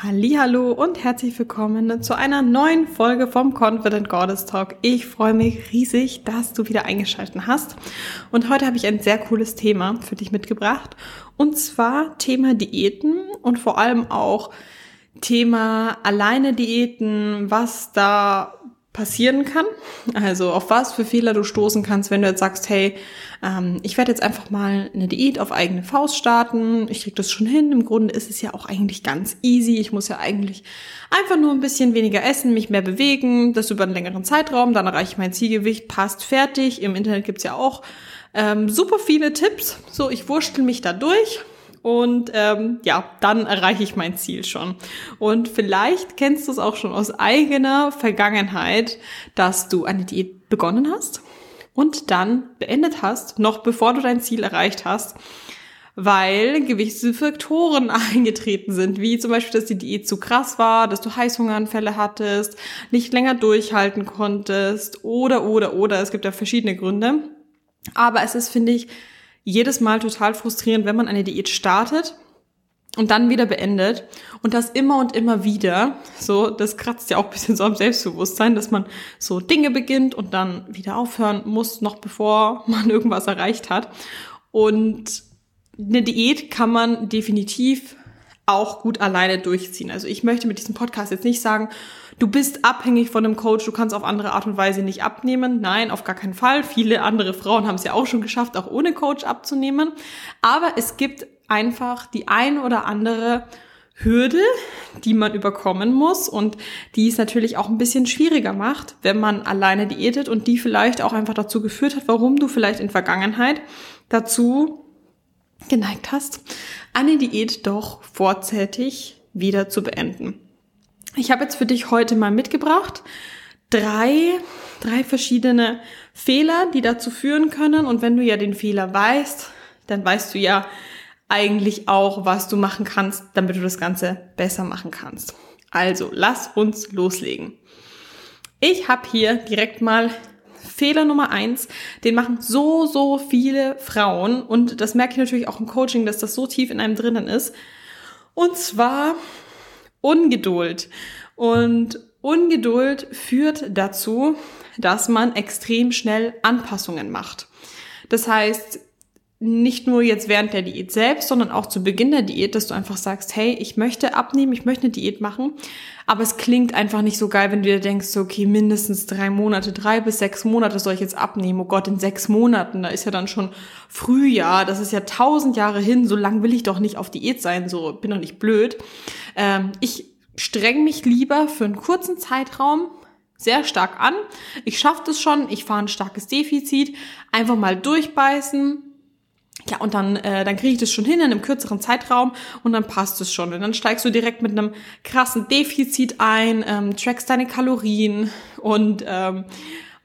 Hallo und herzlich willkommen zu einer neuen Folge vom Confident Goddess Talk. Ich freue mich riesig, dass du wieder eingeschaltet hast. Und heute habe ich ein sehr cooles Thema für dich mitgebracht. Und zwar Thema Diäten und vor allem auch Thema alleine Diäten, was da passieren kann. Also auf was für Fehler du stoßen kannst, wenn du jetzt sagst, hey, ähm, ich werde jetzt einfach mal eine Diät auf eigene Faust starten. Ich krieg das schon hin. Im Grunde ist es ja auch eigentlich ganz easy. Ich muss ja eigentlich einfach nur ein bisschen weniger essen, mich mehr bewegen, das über einen längeren Zeitraum, dann erreiche ich mein Zielgewicht, passt fertig. Im Internet gibt's ja auch ähm, super viele Tipps. So, ich wurschtel mich da durch und ähm, ja, dann erreiche ich mein Ziel schon. Und vielleicht kennst du es auch schon aus eigener Vergangenheit, dass du eine Diät begonnen hast und dann beendet hast, noch bevor du dein Ziel erreicht hast, weil gewisse Faktoren eingetreten sind, wie zum Beispiel, dass die Diät zu krass war, dass du Heißhungeranfälle hattest, nicht länger durchhalten konntest oder, oder, oder. Es gibt ja verschiedene Gründe. Aber es ist, finde ich, jedes Mal total frustrierend, wenn man eine Diät startet und dann wieder beendet und das immer und immer wieder. So, das kratzt ja auch ein bisschen so am Selbstbewusstsein, dass man so Dinge beginnt und dann wieder aufhören muss, noch bevor man irgendwas erreicht hat. Und eine Diät kann man definitiv auch gut alleine durchziehen. Also ich möchte mit diesem Podcast jetzt nicht sagen, du bist abhängig von einem Coach, du kannst auf andere Art und Weise nicht abnehmen. Nein, auf gar keinen Fall. Viele andere Frauen haben es ja auch schon geschafft, auch ohne Coach abzunehmen. Aber es gibt einfach die ein oder andere Hürde, die man überkommen muss und die es natürlich auch ein bisschen schwieriger macht, wenn man alleine diätet und die vielleicht auch einfach dazu geführt hat, warum du vielleicht in Vergangenheit dazu geneigt hast, eine Diät doch vorzeitig wieder zu beenden. Ich habe jetzt für dich heute mal mitgebracht drei, drei verschiedene Fehler, die dazu führen können. Und wenn du ja den Fehler weißt, dann weißt du ja eigentlich auch, was du machen kannst, damit du das Ganze besser machen kannst. Also, lass uns loslegen. Ich habe hier direkt mal Fehler Nummer eins, den machen so, so viele Frauen und das merke ich natürlich auch im Coaching, dass das so tief in einem drinnen ist. Und zwar Ungeduld. Und Ungeduld führt dazu, dass man extrem schnell Anpassungen macht. Das heißt, nicht nur jetzt während der Diät selbst, sondern auch zu Beginn der Diät, dass du einfach sagst, hey, ich möchte abnehmen, ich möchte eine Diät machen, aber es klingt einfach nicht so geil, wenn du dir denkst, okay, mindestens drei Monate, drei bis sechs Monate soll ich jetzt abnehmen. Oh Gott, in sechs Monaten, da ist ja dann schon Frühjahr, das ist ja tausend Jahre hin, so lang will ich doch nicht auf Diät sein, so bin doch nicht blöd. Ähm, ich streng mich lieber für einen kurzen Zeitraum sehr stark an. Ich schaffe das schon, ich fahre ein starkes Defizit, einfach mal durchbeißen, ja, und dann, äh, dann kriege ich das schon hin in einem kürzeren Zeitraum und dann passt es schon. Und dann steigst du direkt mit einem krassen Defizit ein, ähm, trackst deine Kalorien und ähm,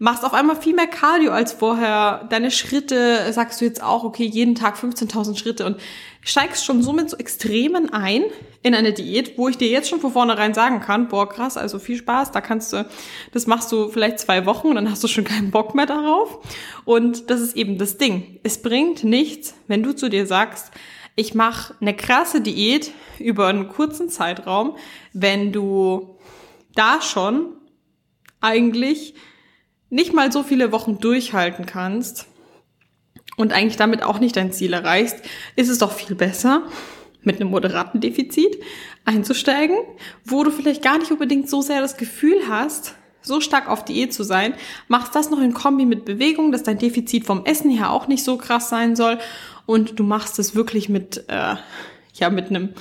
machst auf einmal viel mehr Cardio als vorher. Deine Schritte sagst du jetzt auch, okay, jeden Tag 15.000 Schritte und steigst schon somit so Extremen ein in eine Diät, wo ich dir jetzt schon von vornherein sagen kann, boah, krass, also viel Spaß, da kannst du, das machst du vielleicht zwei Wochen und dann hast du schon keinen Bock mehr darauf. Und das ist eben das Ding. Es bringt nichts, wenn du zu dir sagst, ich mache eine krasse Diät über einen kurzen Zeitraum, wenn du da schon eigentlich nicht mal so viele Wochen durchhalten kannst und eigentlich damit auch nicht dein Ziel erreichst, ist es doch viel besser, mit einem moderaten Defizit einzusteigen, wo du vielleicht gar nicht unbedingt so sehr das Gefühl hast, so stark auf Diät zu sein, machst das noch in Kombi mit Bewegung, dass dein Defizit vom Essen her auch nicht so krass sein soll und du machst es wirklich mit, äh, ja, mit einem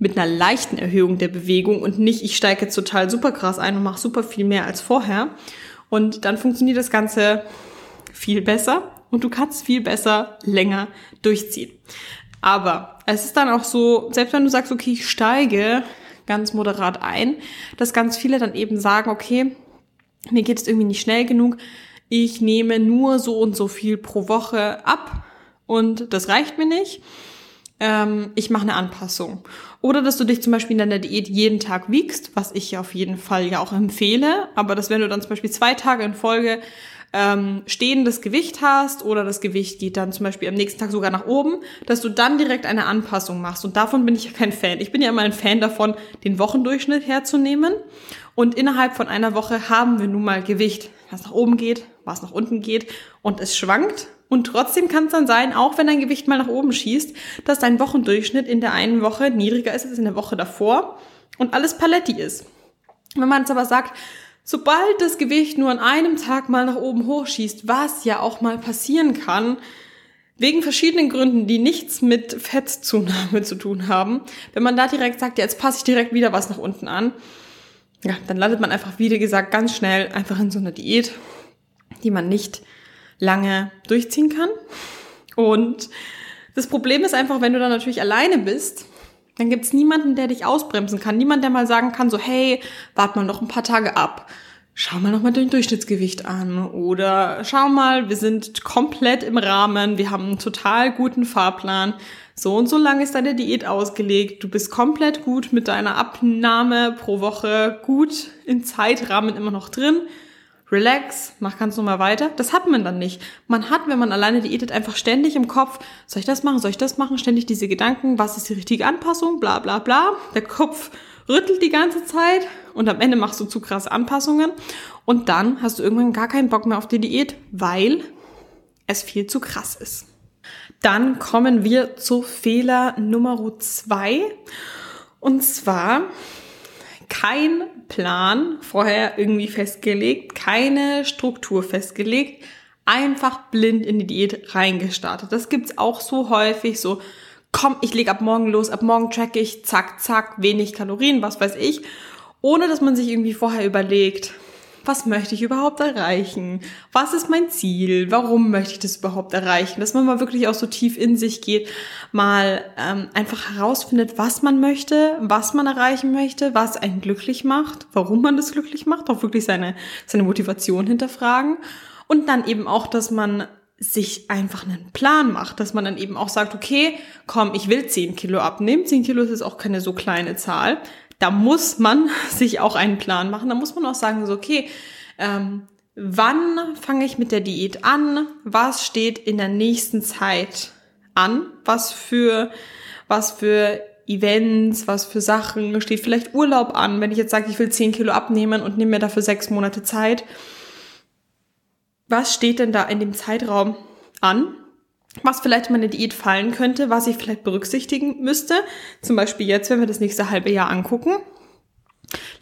mit einer leichten Erhöhung der Bewegung und nicht, ich steige jetzt total super krass ein und mache super viel mehr als vorher. Und dann funktioniert das Ganze viel besser und du kannst viel besser länger durchziehen. Aber es ist dann auch so, selbst wenn du sagst, okay, ich steige ganz moderat ein, dass ganz viele dann eben sagen, okay, mir geht es irgendwie nicht schnell genug, ich nehme nur so und so viel pro Woche ab und das reicht mir nicht. Ähm, ich mache eine Anpassung. Oder dass du dich zum Beispiel in deiner Diät jeden Tag wiegst, was ich ja auf jeden Fall ja auch empfehle. Aber dass wenn du dann zum Beispiel zwei Tage in Folge ähm, stehendes Gewicht hast oder das Gewicht geht dann zum Beispiel am nächsten Tag sogar nach oben, dass du dann direkt eine Anpassung machst. Und davon bin ich ja kein Fan. Ich bin ja immer ein Fan davon, den Wochendurchschnitt herzunehmen. Und innerhalb von einer Woche haben wir nun mal Gewicht, was nach oben geht, was nach unten geht und es schwankt. Und trotzdem kann es dann sein, auch wenn dein Gewicht mal nach oben schießt, dass dein Wochendurchschnitt in der einen Woche niedriger ist als in der Woche davor und alles Paletti ist. Wenn man jetzt aber sagt, sobald das Gewicht nur an einem Tag mal nach oben hochschießt, was ja auch mal passieren kann, wegen verschiedenen Gründen, die nichts mit Fettzunahme zu tun haben, wenn man da direkt sagt, ja, jetzt passe ich direkt wieder was nach unten an, ja, dann landet man einfach, wie gesagt, ganz schnell einfach in so einer Diät, die man nicht lange durchziehen kann. Und das Problem ist einfach, wenn du dann natürlich alleine bist, dann gibt's niemanden, der dich ausbremsen kann. Niemand, der mal sagen kann, so, hey, wart mal noch ein paar Tage ab. Schau mal noch mal dein Durchschnittsgewicht an. Oder schau mal, wir sind komplett im Rahmen. Wir haben einen total guten Fahrplan. So und so lang ist deine Diät ausgelegt. Du bist komplett gut mit deiner Abnahme pro Woche gut im Zeitrahmen immer noch drin relax, mach ganz normal weiter. Das hat man dann nicht. Man hat, wenn man alleine diätet, einfach ständig im Kopf, soll ich das machen, soll ich das machen, ständig diese Gedanken, was ist die richtige Anpassung, bla bla bla. Der Kopf rüttelt die ganze Zeit und am Ende machst du zu krasse Anpassungen und dann hast du irgendwann gar keinen Bock mehr auf die Diät, weil es viel zu krass ist. Dann kommen wir zu Fehler Nummer zwei und zwar kein Plan vorher irgendwie festgelegt, keine Struktur festgelegt, einfach blind in die Diät reingestartet. Das gibt's auch so häufig, so komm, ich leg ab morgen los, ab morgen track ich, zack, zack, wenig Kalorien, was weiß ich, ohne dass man sich irgendwie vorher überlegt, was möchte ich überhaupt erreichen? Was ist mein Ziel? Warum möchte ich das überhaupt erreichen? Dass man mal wirklich auch so tief in sich geht, mal ähm, einfach herausfindet, was man möchte, was man erreichen möchte, was einen glücklich macht, warum man das glücklich macht, auch wirklich seine, seine Motivation hinterfragen. Und dann eben auch, dass man sich einfach einen Plan macht, dass man dann eben auch sagt, okay, komm, ich will 10 Kilo abnehmen. 10 Kilo ist auch keine so kleine Zahl da muss man sich auch einen Plan machen. Da muss man auch sagen, so, okay, ähm, wann fange ich mit der Diät an? Was steht in der nächsten Zeit an? Was für, was für Events, was für Sachen, steht vielleicht Urlaub an, wenn ich jetzt sage, ich will 10 Kilo abnehmen und nehme mir dafür sechs Monate Zeit. Was steht denn da in dem Zeitraum an? Was vielleicht in meine Diät fallen könnte, was ich vielleicht berücksichtigen müsste. Zum Beispiel jetzt, wenn wir das nächste halbe Jahr angucken.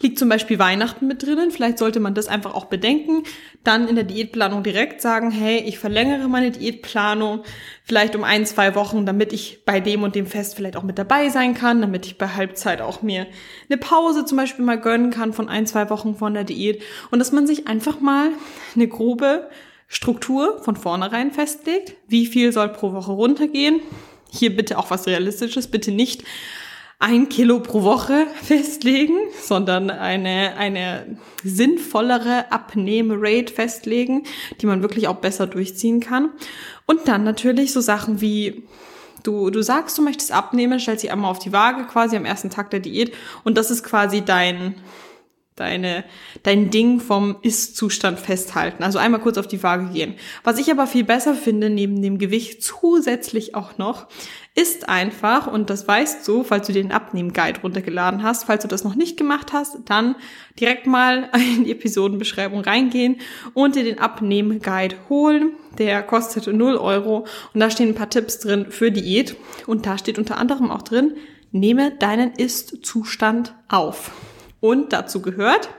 Liegt zum Beispiel Weihnachten mit drinnen. Vielleicht sollte man das einfach auch bedenken. Dann in der Diätplanung direkt sagen, hey, ich verlängere meine Diätplanung vielleicht um ein, zwei Wochen, damit ich bei dem und dem Fest vielleicht auch mit dabei sein kann, damit ich bei Halbzeit auch mir eine Pause zum Beispiel mal gönnen kann von ein, zwei Wochen von der Diät. Und dass man sich einfach mal eine grobe Struktur von vornherein festlegt. Wie viel soll pro Woche runtergehen? Hier bitte auch was Realistisches, bitte nicht ein Kilo pro Woche festlegen, sondern eine, eine sinnvollere Abnehmerate festlegen, die man wirklich auch besser durchziehen kann. Und dann natürlich so Sachen wie Du, du sagst, du möchtest abnehmen, stellst sie einmal auf die Waage quasi am ersten Tag der Diät und das ist quasi dein, deine, dein Ding vom Ist-Zustand festhalten. Also einmal kurz auf die Waage gehen. Was ich aber viel besser finde, neben dem Gewicht zusätzlich auch noch, ist einfach, und das weißt du, falls du den Abnehmen-Guide runtergeladen hast, falls du das noch nicht gemacht hast, dann direkt mal in die Episodenbeschreibung reingehen und dir den Abnehmen-Guide holen. Der kostet 0 Euro und da stehen ein paar Tipps drin für Diät und da steht unter anderem auch drin, nehme deinen Ist-Zustand auf. Und dazu gehört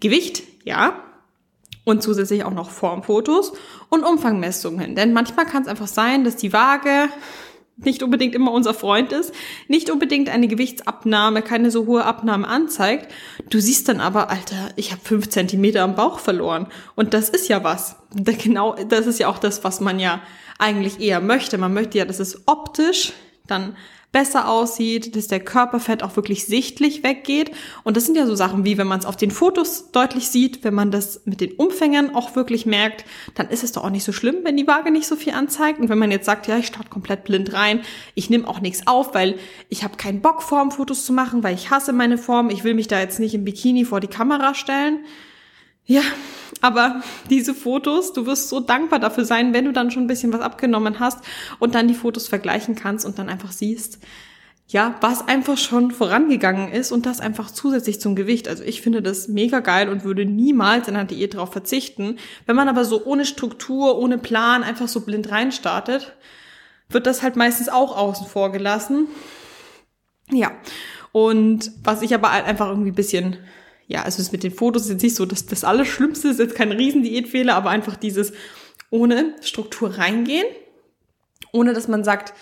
Gewicht, ja, und zusätzlich auch noch Formfotos und Umfangmessungen. Denn manchmal kann es einfach sein, dass die Waage nicht unbedingt immer unser Freund ist, nicht unbedingt eine Gewichtsabnahme, keine so hohe Abnahme anzeigt. Du siehst dann aber, Alter, ich habe fünf Zentimeter am Bauch verloren. Und das ist ja was. Genau, das ist ja auch das, was man ja eigentlich eher möchte. Man möchte ja, dass es optisch dann besser aussieht, dass der Körperfett auch wirklich sichtlich weggeht. Und das sind ja so Sachen wie, wenn man es auf den Fotos deutlich sieht, wenn man das mit den Umfängern auch wirklich merkt, dann ist es doch auch nicht so schlimm, wenn die Waage nicht so viel anzeigt. Und wenn man jetzt sagt, ja, ich starte komplett blind rein, ich nehme auch nichts auf, weil ich habe keinen Bock, Formfotos zu machen, weil ich hasse meine Form, ich will mich da jetzt nicht im Bikini vor die Kamera stellen. Ja, Aber diese Fotos, du wirst so dankbar dafür sein, wenn du dann schon ein bisschen was abgenommen hast und dann die Fotos vergleichen kannst und dann einfach siehst, ja, was einfach schon vorangegangen ist und das einfach zusätzlich zum Gewicht. Also ich finde das mega geil und würde niemals in einer Diät darauf verzichten. Wenn man aber so ohne Struktur, ohne Plan einfach so blind reinstartet, wird das halt meistens auch außen vor gelassen. Ja. Und was ich aber halt einfach irgendwie bisschen, ja, also das mit den Fotos ist jetzt nicht so, dass das Allerschlimmste ist jetzt kein Riesendiätfehler, aber einfach dieses ohne Struktur reingehen, ohne dass man sagt,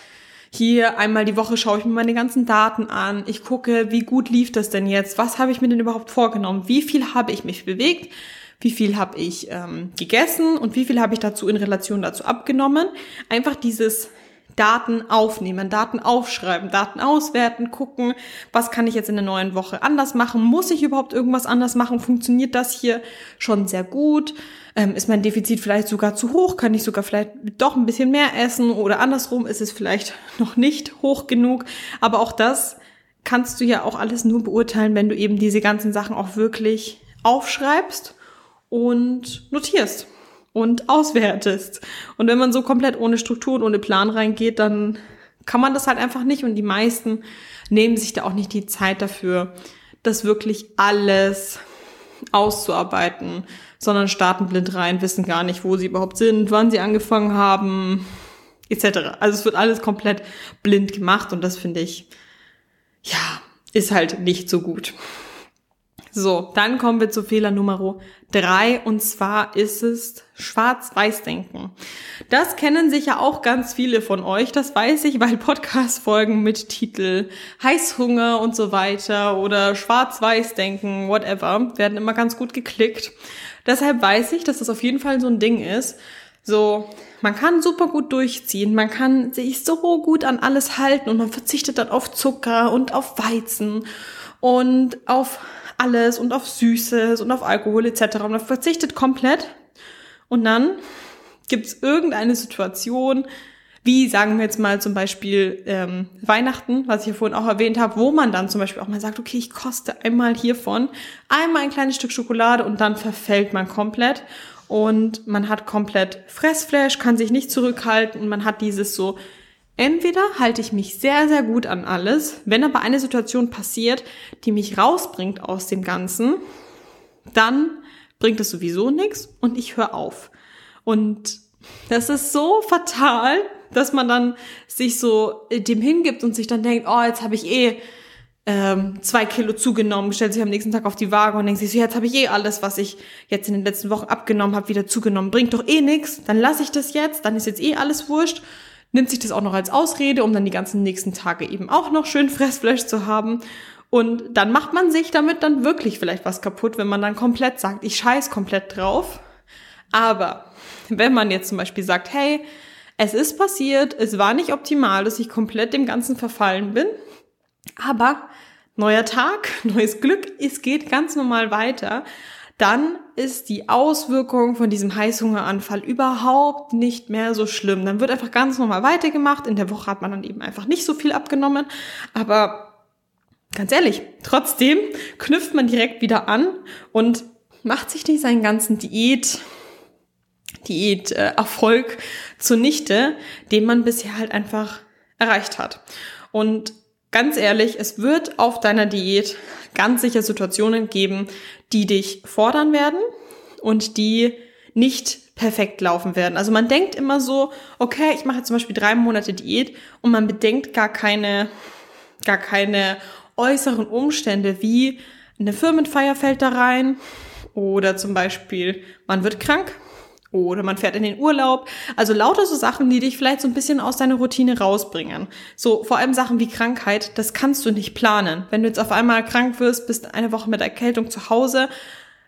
hier einmal die Woche schaue ich mir meine ganzen Daten an. Ich gucke, wie gut lief das denn jetzt? Was habe ich mir denn überhaupt vorgenommen? Wie viel habe ich mich bewegt? Wie viel habe ich ähm, gegessen und wie viel habe ich dazu in Relation dazu abgenommen? Einfach dieses Daten aufnehmen, Daten aufschreiben, Daten auswerten, gucken, was kann ich jetzt in der neuen Woche anders machen? Muss ich überhaupt irgendwas anders machen? Funktioniert das hier schon sehr gut? Ähm, ist mein Defizit vielleicht sogar zu hoch? Kann ich sogar vielleicht doch ein bisschen mehr essen? Oder andersrum ist es vielleicht noch nicht hoch genug? Aber auch das kannst du ja auch alles nur beurteilen, wenn du eben diese ganzen Sachen auch wirklich aufschreibst und notierst und auswertest. Und wenn man so komplett ohne Struktur und ohne Plan reingeht, dann kann man das halt einfach nicht. Und die meisten nehmen sich da auch nicht die Zeit dafür, das wirklich alles auszuarbeiten, sondern starten blind rein, wissen gar nicht, wo sie überhaupt sind, wann sie angefangen haben, etc. Also es wird alles komplett blind gemacht und das finde ich, ja, ist halt nicht so gut. So, dann kommen wir zu Fehler Nummer drei und zwar ist es Schwarz-Weiß-Denken. Das kennen sicher auch ganz viele von euch, das weiß ich, weil Podcast-Folgen mit Titel Heißhunger und so weiter oder Schwarz-Weiß-Denken, whatever, werden immer ganz gut geklickt. Deshalb weiß ich, dass das auf jeden Fall so ein Ding ist. So, man kann super gut durchziehen, man kann sich so gut an alles halten und man verzichtet dann auf Zucker und auf Weizen und auf alles und auf Süßes und auf Alkohol etc. Und verzichtet komplett. Und dann gibt es irgendeine Situation, wie sagen wir jetzt mal zum Beispiel ähm, Weihnachten, was ich ja vorhin auch erwähnt habe, wo man dann zum Beispiel auch mal sagt, okay, ich koste einmal hiervon, einmal ein kleines Stück Schokolade und dann verfällt man komplett und man hat komplett Fressflash, kann sich nicht zurückhalten und man hat dieses so Entweder halte ich mich sehr, sehr gut an alles, wenn aber eine Situation passiert, die mich rausbringt aus dem Ganzen, dann bringt es sowieso nichts und ich höre auf. Und das ist so fatal, dass man dann sich so dem hingibt und sich dann denkt, oh, jetzt habe ich eh ähm, zwei Kilo zugenommen, stellt sich am nächsten Tag auf die Waage und denkt sich so, jetzt habe ich eh alles, was ich jetzt in den letzten Wochen abgenommen habe, wieder zugenommen. Bringt doch eh nichts, dann lasse ich das jetzt, dann ist jetzt eh alles wurscht nimmt sich das auch noch als Ausrede, um dann die ganzen nächsten Tage eben auch noch schön Fressfleisch zu haben. Und dann macht man sich damit dann wirklich vielleicht was kaputt, wenn man dann komplett sagt, ich scheiß komplett drauf. Aber wenn man jetzt zum Beispiel sagt, hey, es ist passiert, es war nicht optimal, dass ich komplett dem Ganzen verfallen bin, aber neuer Tag, neues Glück, es geht ganz normal weiter dann ist die Auswirkung von diesem Heißhungeranfall überhaupt nicht mehr so schlimm. Dann wird einfach ganz normal weitergemacht. In der Woche hat man dann eben einfach nicht so viel abgenommen. Aber ganz ehrlich, trotzdem knüpft man direkt wieder an und macht sich nicht seinen ganzen Diät, Diät-Erfolg äh, zunichte, den man bisher halt einfach erreicht hat. Und ganz ehrlich, es wird auf deiner Diät ganz sicher Situationen geben, die dich fordern werden und die nicht perfekt laufen werden. Also man denkt immer so, okay, ich mache jetzt zum Beispiel drei Monate Diät und man bedenkt gar keine, gar keine äußeren Umstände wie eine Firmenfeier fällt da rein oder zum Beispiel man wird krank oder man fährt in den Urlaub. Also lauter so Sachen, die dich vielleicht so ein bisschen aus deiner Routine rausbringen. So vor allem Sachen wie Krankheit, das kannst du nicht planen. Wenn du jetzt auf einmal krank wirst, bist eine Woche mit Erkältung zu Hause,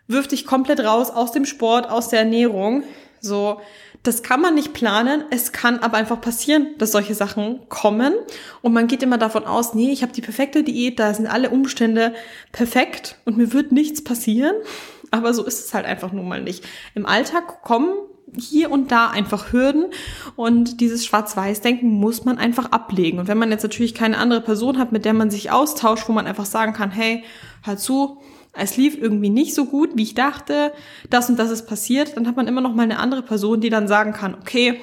wirf dich komplett raus aus dem Sport, aus der Ernährung. So, das kann man nicht planen. Es kann aber einfach passieren, dass solche Sachen kommen. Und man geht immer davon aus, nee, ich habe die perfekte Diät, da sind alle Umstände perfekt und mir wird nichts passieren aber so ist es halt einfach nun mal nicht. Im Alltag kommen hier und da einfach Hürden und dieses Schwarz-Weiß-Denken muss man einfach ablegen. Und wenn man jetzt natürlich keine andere Person hat, mit der man sich austauscht, wo man einfach sagen kann, hey, hör zu, es lief irgendwie nicht so gut, wie ich dachte, das und das ist passiert, dann hat man immer noch mal eine andere Person, die dann sagen kann, okay,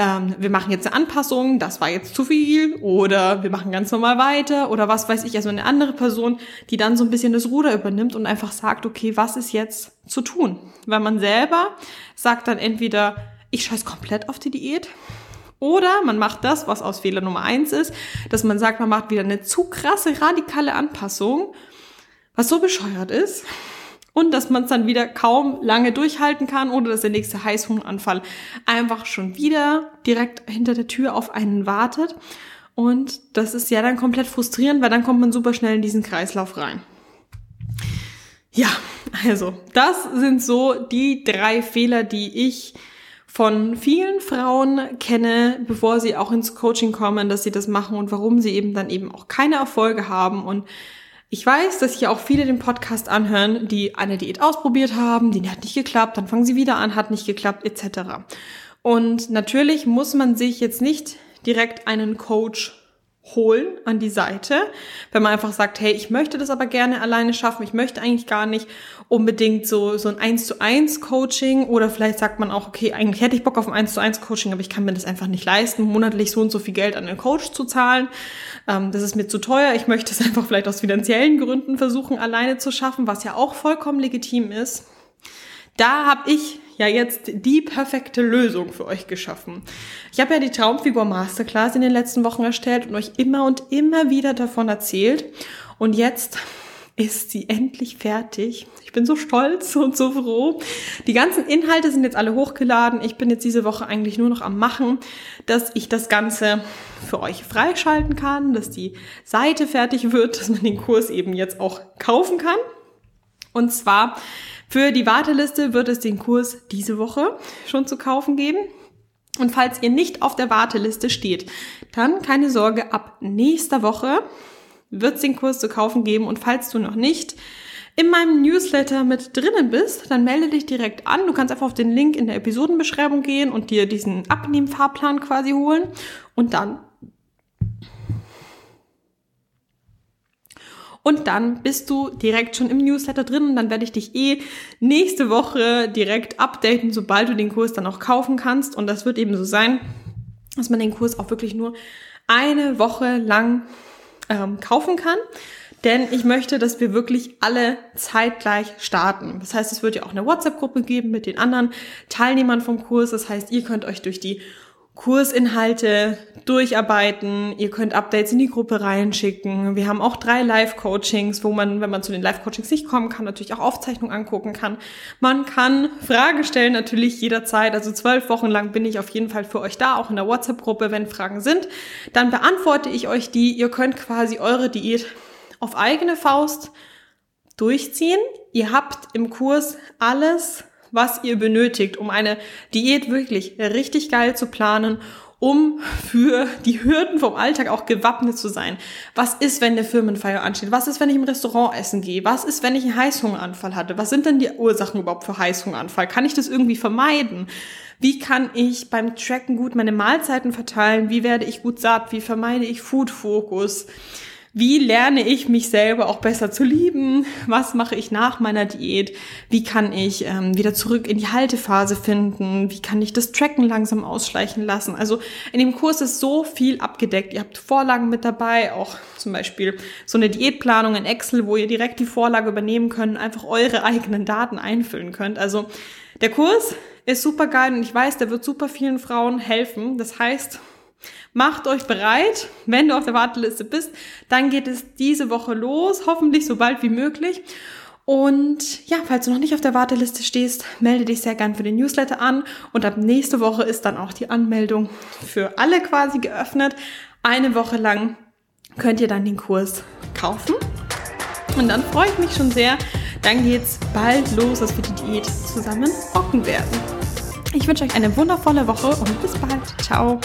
ähm, wir machen jetzt eine Anpassung, das war jetzt zu viel oder wir machen ganz normal weiter oder was weiß ich, also eine andere Person, die dann so ein bisschen das Ruder übernimmt und einfach sagt, okay, was ist jetzt zu tun? Weil man selber sagt dann entweder, ich scheiß komplett auf die Diät oder man macht das, was aus Fehler Nummer eins ist, dass man sagt, man macht wieder eine zu krasse radikale Anpassung, was so bescheuert ist und dass man es dann wieder kaum lange durchhalten kann oder dass der nächste Heißhungeranfall einfach schon wieder direkt hinter der Tür auf einen wartet. Und das ist ja dann komplett frustrierend, weil dann kommt man super schnell in diesen Kreislauf rein. Ja, also das sind so die drei Fehler, die ich von vielen Frauen kenne, bevor sie auch ins Coaching kommen, dass sie das machen und warum sie eben dann eben auch keine Erfolge haben und ich weiß, dass hier auch viele den Podcast anhören, die eine Diät ausprobiert haben, die hat nicht geklappt, dann fangen sie wieder an, hat nicht geklappt, etc. Und natürlich muss man sich jetzt nicht direkt einen Coach holen an die Seite, wenn man einfach sagt, hey, ich möchte das aber gerne alleine schaffen, ich möchte eigentlich gar nicht unbedingt so, so ein 1 zu 1 Coaching oder vielleicht sagt man auch, okay, eigentlich hätte ich Bock auf ein 1 zu 1 Coaching, aber ich kann mir das einfach nicht leisten, monatlich so und so viel Geld an den Coach zu zahlen. Ähm, das ist mir zu teuer, ich möchte es einfach vielleicht aus finanziellen Gründen versuchen, alleine zu schaffen, was ja auch vollkommen legitim ist. Da habe ich ja jetzt die perfekte Lösung für euch geschaffen. Ich habe ja die Traumfigur Masterclass in den letzten Wochen erstellt und euch immer und immer wieder davon erzählt. Und jetzt ist sie endlich fertig. Ich bin so stolz und so froh. Die ganzen Inhalte sind jetzt alle hochgeladen. Ich bin jetzt diese Woche eigentlich nur noch am Machen, dass ich das Ganze für euch freischalten kann, dass die Seite fertig wird, dass man den Kurs eben jetzt auch kaufen kann. Und zwar für die Warteliste wird es den Kurs diese Woche schon zu kaufen geben. Und falls ihr nicht auf der Warteliste steht, dann keine Sorge, ab nächster Woche wird es den Kurs zu kaufen geben. Und falls du noch nicht in meinem Newsletter mit drinnen bist, dann melde dich direkt an. Du kannst einfach auf den Link in der Episodenbeschreibung gehen und dir diesen Abnehmfahrplan quasi holen. Und dann Und dann bist du direkt schon im Newsletter drin und dann werde ich dich eh nächste Woche direkt updaten, sobald du den Kurs dann auch kaufen kannst. Und das wird eben so sein, dass man den Kurs auch wirklich nur eine Woche lang ähm, kaufen kann. Denn ich möchte, dass wir wirklich alle zeitgleich starten. Das heißt, es wird ja auch eine WhatsApp-Gruppe geben mit den anderen Teilnehmern vom Kurs. Das heißt, ihr könnt euch durch die Kursinhalte durcharbeiten. Ihr könnt Updates in die Gruppe reinschicken. Wir haben auch drei Live-Coachings, wo man, wenn man zu den Live-Coachings nicht kommen kann, natürlich auch Aufzeichnungen angucken kann. Man kann Fragen stellen, natürlich jederzeit. Also zwölf Wochen lang bin ich auf jeden Fall für euch da, auch in der WhatsApp-Gruppe, wenn Fragen sind. Dann beantworte ich euch die. Ihr könnt quasi eure Diät auf eigene Faust durchziehen. Ihr habt im Kurs alles was ihr benötigt, um eine Diät wirklich richtig geil zu planen, um für die Hürden vom Alltag auch gewappnet zu sein. Was ist, wenn eine Firmenfeier ansteht? Was ist, wenn ich im Restaurant essen gehe? Was ist, wenn ich einen Heißhungeranfall hatte? Was sind denn die Ursachen überhaupt für Heißhungeranfall? Kann ich das irgendwie vermeiden? Wie kann ich beim Tracken gut meine Mahlzeiten verteilen? Wie werde ich gut satt? Wie vermeide ich Food-Fokus? Wie lerne ich mich selber auch besser zu lieben? Was mache ich nach meiner Diät? Wie kann ich ähm, wieder zurück in die Haltephase finden? Wie kann ich das Tracken langsam ausschleichen lassen? Also in dem Kurs ist so viel abgedeckt. Ihr habt Vorlagen mit dabei, auch zum Beispiel so eine Diätplanung in Excel, wo ihr direkt die Vorlage übernehmen könnt, einfach eure eigenen Daten einfüllen könnt. Also der Kurs ist super geil und ich weiß, der wird super vielen Frauen helfen. Das heißt, Macht euch bereit, wenn du auf der Warteliste bist, dann geht es diese Woche los, hoffentlich so bald wie möglich. Und ja, falls du noch nicht auf der Warteliste stehst, melde dich sehr gern für den Newsletter an. Und ab nächste Woche ist dann auch die Anmeldung für alle quasi geöffnet. Eine Woche lang könnt ihr dann den Kurs kaufen. Und dann freue ich mich schon sehr. Dann geht's bald los, dass wir die Diät zusammen rocken werden. Ich wünsche euch eine wundervolle Woche und bis bald. Ciao.